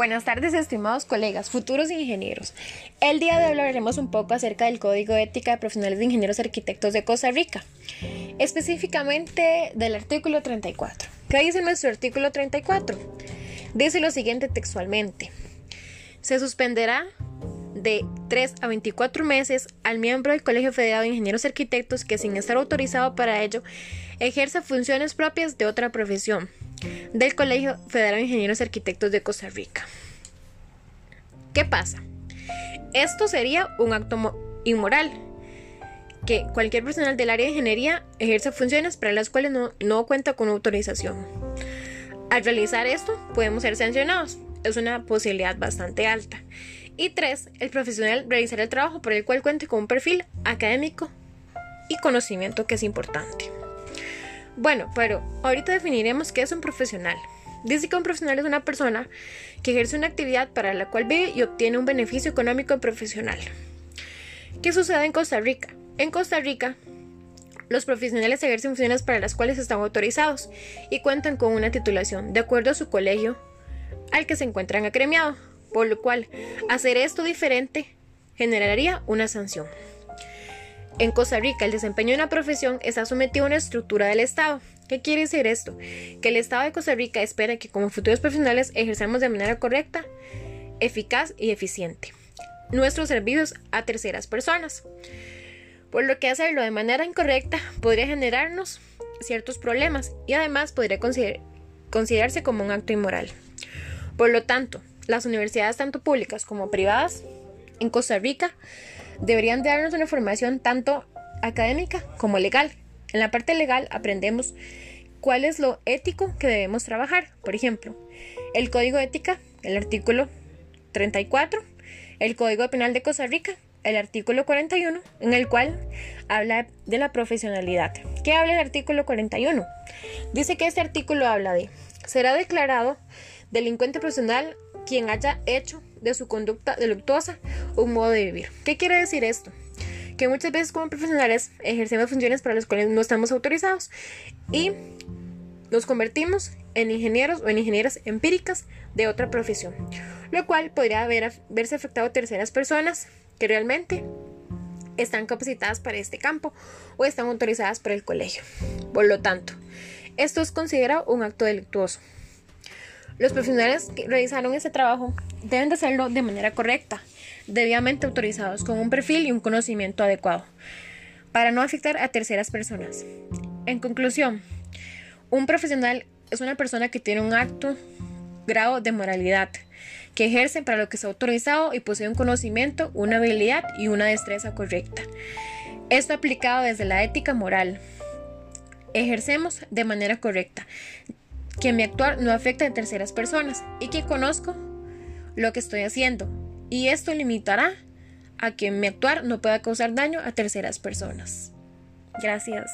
Buenas tardes, estimados colegas, futuros ingenieros. El día de hoy hablaremos un poco acerca del Código Ética de Profesionales de Ingenieros Arquitectos de Costa Rica, específicamente del artículo 34. ¿Qué dice nuestro artículo 34? Dice lo siguiente textualmente. Se suspenderá de 3 a 24 meses al miembro del Colegio Federado de Ingenieros Arquitectos que sin estar autorizado para ello ejerza funciones propias de otra profesión del Colegio Federal de Ingenieros Arquitectos de Costa Rica. ¿Qué pasa? Esto sería un acto inmoral, que cualquier personal del área de ingeniería ejerza funciones para las cuales no, no cuenta con autorización. Al realizar esto, podemos ser sancionados. Es una posibilidad bastante alta. Y tres, el profesional realizará el trabajo por el cual cuente con un perfil académico y conocimiento que es importante. Bueno, pero ahorita definiremos qué es un profesional. Dice que un profesional es una persona que ejerce una actividad para la cual vive y obtiene un beneficio económico profesional. ¿Qué sucede en Costa Rica? En Costa Rica, los profesionales ejercen funciones para las cuales están autorizados y cuentan con una titulación de acuerdo a su colegio al que se encuentran acremiados, por lo cual hacer esto diferente generaría una sanción. En Costa Rica, el desempeño de una profesión está sometido a una estructura del Estado. ¿Qué quiere decir esto? Que el Estado de Costa Rica espera que como futuros profesionales ejerzamos de manera correcta, eficaz y eficiente nuestros servicios a terceras personas. Por lo que hacerlo de manera incorrecta podría generarnos ciertos problemas y además podría considerarse como un acto inmoral. Por lo tanto, las universidades tanto públicas como privadas en Costa Rica deberían darnos una formación tanto académica como legal. En la parte legal aprendemos cuál es lo ético que debemos trabajar. Por ejemplo, el Código de Ética, el artículo 34, el Código Penal de Costa Rica, el artículo 41, en el cual habla de la profesionalidad. ¿Qué habla el artículo 41? Dice que este artículo habla de será declarado delincuente profesional quien haya hecho de su conducta delictuosa un modo de vivir. ¿Qué quiere decir esto? Que muchas veces como profesionales ejercemos funciones para las cuales no estamos autorizados y nos convertimos en ingenieros o en ingenieras empíricas de otra profesión, lo cual podría haber, verse afectado a terceras personas que realmente están capacitadas para este campo o están autorizadas por el colegio. Por lo tanto, esto es considerado un acto delictuoso. Los profesionales que realizaron ese trabajo deben de hacerlo de manera correcta, debidamente autorizados, con un perfil y un conocimiento adecuado, para no afectar a terceras personas. En conclusión, un profesional es una persona que tiene un alto grado de moralidad, que ejerce para lo que está autorizado y posee un conocimiento, una habilidad y una destreza correcta. Esto aplicado desde la ética moral. Ejercemos de manera correcta, que mi actuar no afecta a terceras personas y que conozco lo que estoy haciendo. Y esto limitará a que mi actuar no pueda causar daño a terceras personas. Gracias.